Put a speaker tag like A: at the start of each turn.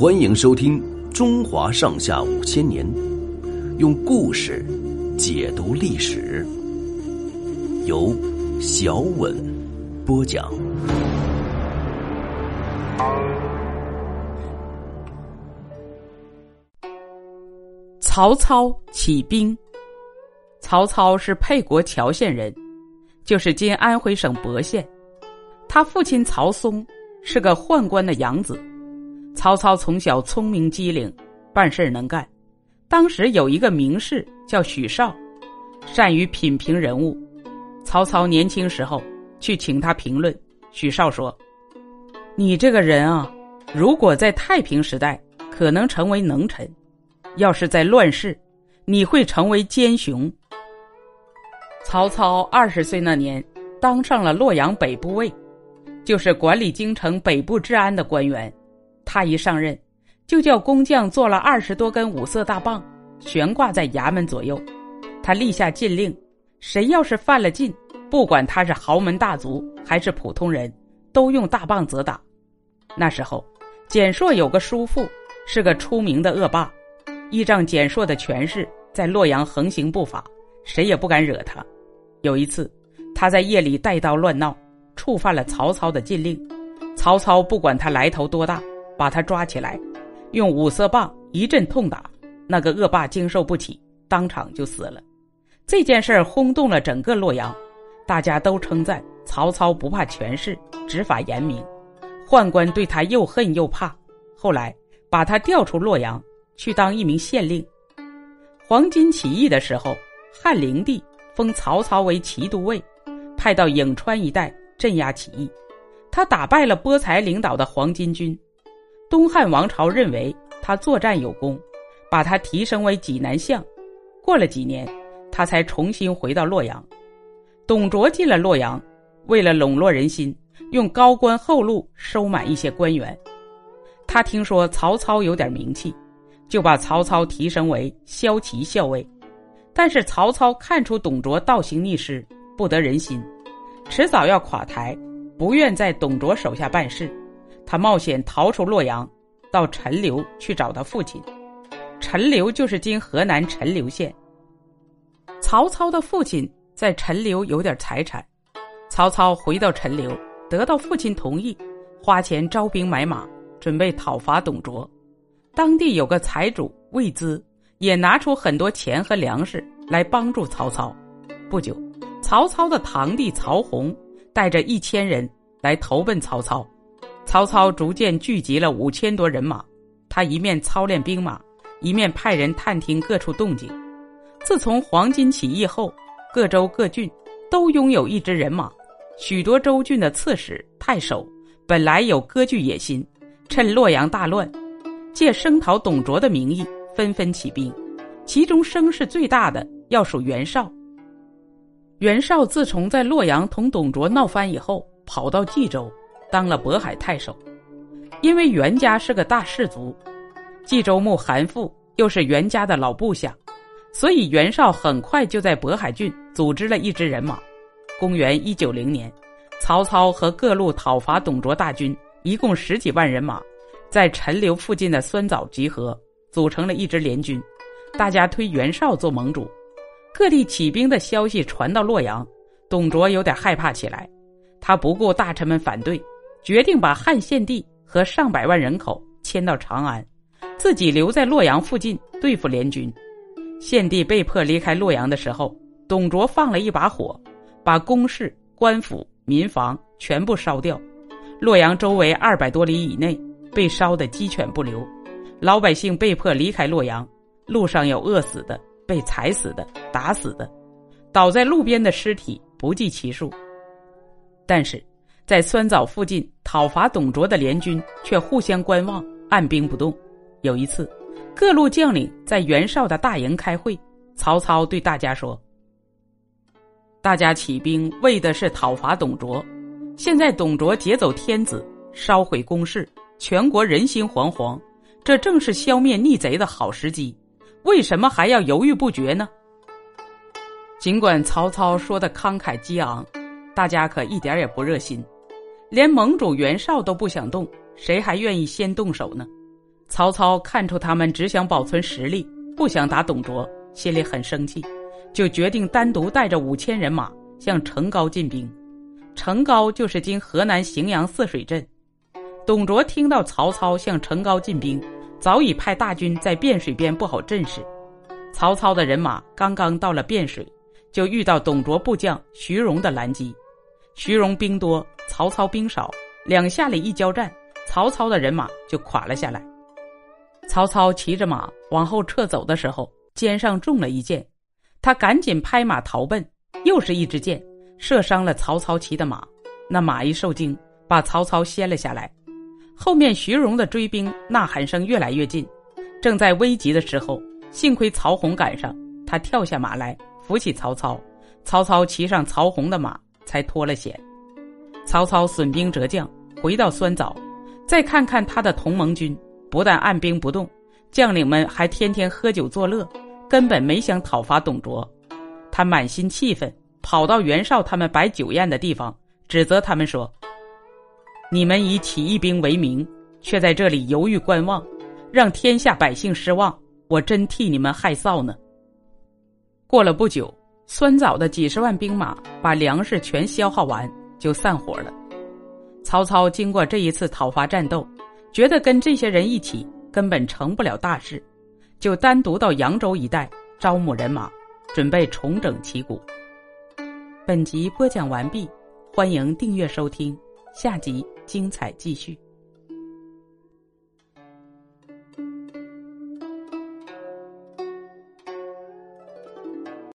A: 欢迎收听《中华上下五千年》，用故事解读历史，由小稳播讲。
B: 曹操起兵。曹操是沛国谯县人，就是今安徽省亳县。他父亲曹嵩是个宦官的养子。曹操从小聪明机灵，办事能干。当时有一个名士叫许绍，善于品评人物。曹操年轻时候去请他评论，许绍说：“你这个人啊，如果在太平时代，可能成为能臣；要是在乱世，你会成为奸雄。”曹操二十岁那年，当上了洛阳北部尉，就是管理京城北部治安的官员。他一上任，就叫工匠做了二十多根五色大棒，悬挂在衙门左右。他立下禁令：谁要是犯了禁，不管他是豪门大族还是普通人，都用大棒责打。那时候，简硕有个叔父，是个出名的恶霸，依仗简硕的权势，在洛阳横行不法，谁也不敢惹他。有一次，他在夜里带刀乱闹，触犯了曹操的禁令。曹操不管他来头多大。把他抓起来，用五色棒一阵痛打，那个恶霸经受不起，当场就死了。这件事轰动了整个洛阳，大家都称赞曹操不怕权势，执法严明。宦官对他又恨又怕，后来把他调出洛阳，去当一名县令。黄巾起义的时候，汉灵帝封曹操为骑都尉，派到颍川一带镇压起义。他打败了波才领导的黄巾军。东汉王朝认为他作战有功，把他提升为济南相。过了几年，他才重新回到洛阳。董卓进了洛阳，为了笼络人心，用高官厚禄收买一些官员。他听说曹操有点名气，就把曹操提升为骁骑校尉。但是曹操看出董卓倒行逆施，不得人心，迟早要垮台，不愿在董卓手下办事。他冒险逃出洛阳，到陈留去找他父亲。陈留就是今河南陈留县。曹操的父亲在陈留有点财产，曹操回到陈留，得到父亲同意，花钱招兵买马，准备讨伐董卓。当地有个财主魏资，也拿出很多钱和粮食来帮助曹操。不久，曹操的堂弟曹洪带着一千人来投奔曹操。曹操逐渐聚集了五千多人马，他一面操练兵马，一面派人探听各处动静。自从黄巾起义后，各州各郡都拥有一支人马，许多州郡的刺史、太守本来有割据野心，趁洛阳大乱，借声讨董卓的名义，纷纷起兵。其中声势最大的要数袁绍。袁绍自从在洛阳同董卓闹翻以后，跑到冀州。当了渤海太守，因为袁家是个大氏族，冀州牧韩馥又是袁家的老部下，所以袁绍很快就在渤海郡组织了一支人马。公元一九零年，曹操和各路讨伐董卓大军一共十几万人马，在陈留附近的酸枣集合，组成了一支联军。大家推袁绍做盟主，各地起兵的消息传到洛阳，董卓有点害怕起来，他不顾大臣们反对。决定把汉献帝和上百万人口迁到长安，自己留在洛阳附近对付联军。献帝被迫离开洛阳的时候，董卓放了一把火，把宫室、官府、民房全部烧掉。洛阳周围二百多里以内被烧得鸡犬不留，老百姓被迫离开洛阳。路上有饿死的、被踩死的、打死的，倒在路边的尸体不计其数。但是。在酸枣附近讨伐董卓的联军却互相观望，按兵不动。有一次，各路将领在袁绍的大营开会，曹操对大家说：“大家起兵为的是讨伐董卓，现在董卓劫走天子，烧毁宫室，全国人心惶惶，这正是消灭逆贼的好时机。为什么还要犹豫不决呢？”尽管曹操说的慷慨激昂，大家可一点也不热心。连盟主袁绍都不想动，谁还愿意先动手呢？曹操看出他们只想保存实力，不想打董卓，心里很生气，就决定单独带着五千人马向成皋进兵。成皋就是今河南荥阳泗水镇。董卓听到曹操向成皋进兵，早已派大军在汴水边布好阵势。曹操的人马刚刚到了汴水，就遇到董卓部将徐荣的拦击。徐荣兵多，曹操兵少，两下里一交战，曹操的人马就垮了下来。曹操骑着马往后撤走的时候，肩上中了一箭，他赶紧拍马逃奔，又是一支箭射伤了曹操骑的马，那马一受惊，把曹操掀了下来。后面徐荣的追兵呐喊声越来越近，正在危急的时候，幸亏曹洪赶上，他跳下马来扶起曹操，曹操骑上曹洪的马。才脱了险。曹操损兵折将，回到酸枣，再看看他的同盟军，不但按兵不动，将领们还天天喝酒作乐，根本没想讨伐董卓。他满心气愤，跑到袁绍他们摆酒宴的地方，指责他们说：“你们以起义兵为名，却在这里犹豫观望，让天下百姓失望，我真替你们害臊呢。”过了不久。酸枣的几十万兵马把粮食全消耗完，就散伙了。曹操经过这一次讨伐战斗，觉得跟这些人一起根本成不了大事，就单独到扬州一带招募人马，准备重整旗鼓。本集播讲完毕，欢迎订阅收听，下集精彩继续。